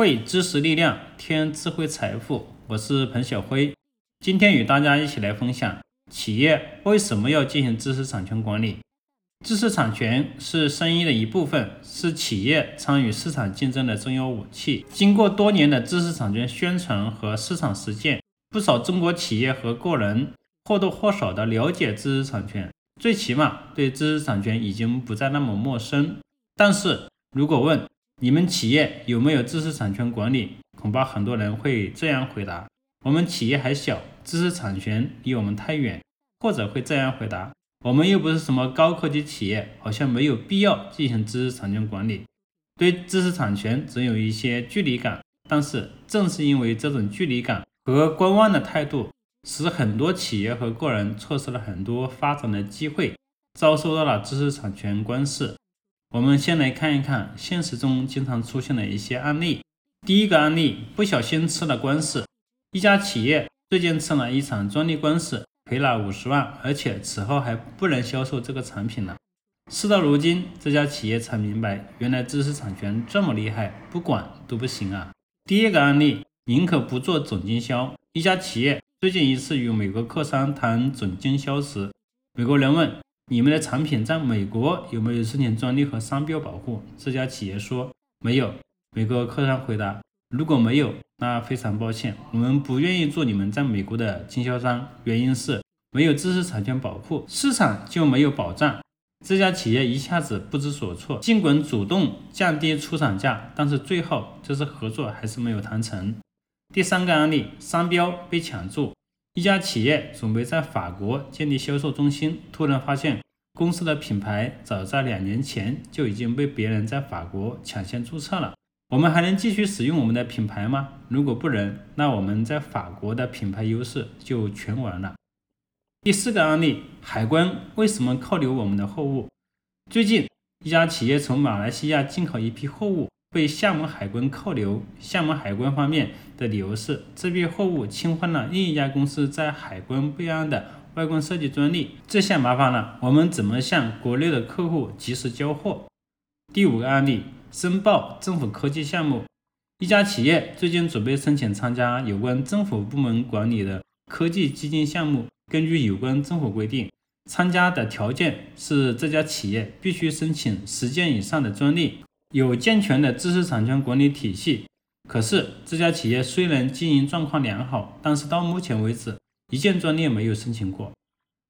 汇知识力量，添智慧财富。我是彭小辉，今天与大家一起来分享：企业为什么要进行知识产权管理？知识产权是生意的一部分，是企业参与市场竞争的重要武器。经过多年的知识产权宣传和市场实践，不少中国企业和个人或多或少的了解知识产权，最起码对知识产权已经不再那么陌生。但是如果问，你们企业有没有知识产权管理？恐怕很多人会这样回答：我们企业还小，知识产权离我们太远。或者会这样回答：我们又不是什么高科技企业，好像没有必要进行知识产权管理。对知识产权总有一些距离感。但是正是因为这种距离感和观望的态度，使很多企业和个人错失了很多发展的机会，遭受到了知识产权官司。我们先来看一看现实中经常出现的一些案例。第一个案例，不小心吃了官司。一家企业最近吃了一场专利官司，赔了五十万，而且此后还不能销售这个产品了。事到如今，这家企业才明白，原来知识产权这么厉害，不管都不行啊。第二个案例，宁可不做总经销。一家企业最近一次与美国客商谈总经销时，美国人问。你们的产品在美国有没有申请专利和商标保护？这家企业说没有。美国客商回答：如果没有，那非常抱歉，我们不愿意做你们在美国的经销商。原因是没有知识产权保护，市场就没有保障。这家企业一下子不知所措，尽管主动降低出厂价，但是最后这次合作还是没有谈成。第三个案例，商标被抢注。一家企业准备在法国建立销售中心，突然发现公司的品牌早在两年前就已经被别人在法国抢先注册了。我们还能继续使用我们的品牌吗？如果不能，那我们在法国的品牌优势就全完了。第四个案例，海关为什么扣留我们的货物？最近，一家企业从马来西亚进口一批货物。被厦门海关扣留，厦门海关方面的理由是这批货物侵犯了另一家公司在海关备案的外观设计专利，这下麻烦了，我们怎么向国内的客户及时交货？第五个案例，申报政府科技项目，一家企业最近准备申请参加有关政府部门管理的科技基金项目，根据有关政府规定，参加的条件是这家企业必须申请十件以上的专利。有健全的知识产权管理体系，可是这家企业虽然经营状况良好，但是到目前为止一件专利没有申请过，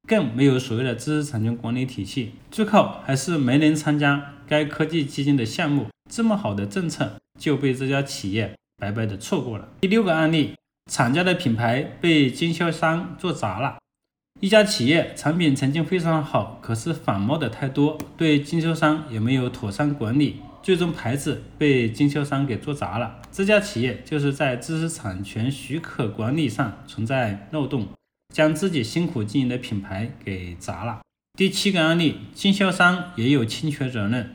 更没有所谓的知识产权管理体系，最后还是没能参加该科技基金的项目。这么好的政策就被这家企业白白的错过了。第六个案例，厂家的品牌被经销商做砸了。一家企业产品曾经非常好，可是仿冒的太多，对经销商也没有妥善管理。最终牌子被经销商给做砸了，这家企业就是在知识产权许可管理上存在漏洞，将自己辛苦经营的品牌给砸了。第七个案例，经销商也有侵权责任。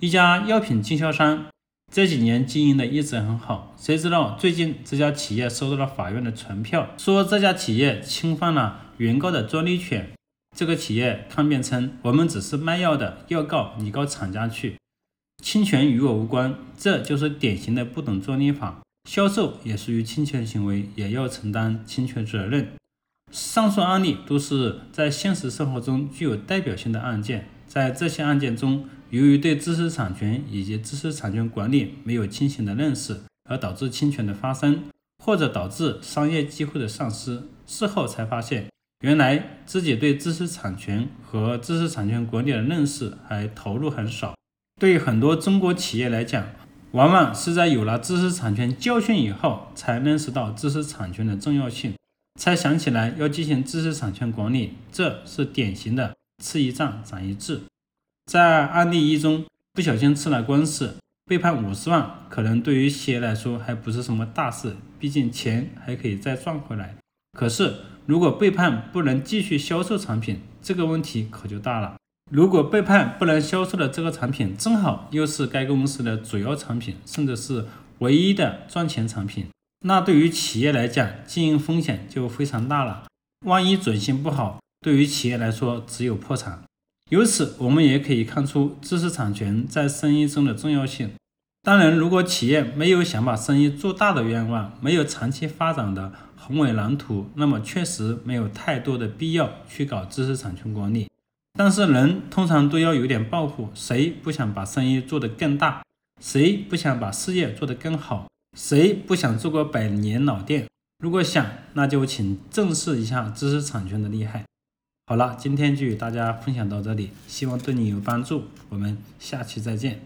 一家药品经销商这几年经营的一直很好，谁知道最近这家企业收到了法院的传票，说这家企业侵犯了原告的专利权。这个企业抗辩称，我们只是卖药的，要告你告厂家去。侵权与我无关，这就是典型的不懂专利法。销售也属于侵权行为，也要承担侵权责任。上述案例都是在现实生活中具有代表性的案件。在这些案件中，由于对知识产权以及知识产权管理没有清醒的认识，而导致侵权的发生，或者导致商业机会的丧失。事后才发现，原来自己对知识产权和知识产权管理的认识还投入很少。对于很多中国企业来讲，往往是在有了知识产权教训以后，才认识到知识产权的重要性，才想起来要进行知识产权管理。这是典型的吃一堑长一智。在案例一中，不小心吃了官司，被判五十万，可能对于企业来说还不是什么大事，毕竟钱还可以再赚回来。可是，如果被判不能继续销售产品，这个问题可就大了。如果被判不能销售的这个产品正好又是该公司的主要产品，甚至是唯一的赚钱产品，那对于企业来讲，经营风险就非常大了。万一准信不好，对于企业来说只有破产。由此，我们也可以看出知识产权在生意中的重要性。当然，如果企业没有想把生意做大的愿望，没有长期发展的宏伟蓝图，那么确实没有太多的必要去搞知识产权管理。但是人通常都要有点抱负，谁不想把生意做得更大？谁不想把事业做得更好？谁不想做个百年老店？如果想，那就请正视一下知识产权的厉害。好了，今天就与大家分享到这里，希望对你有帮助。我们下期再见。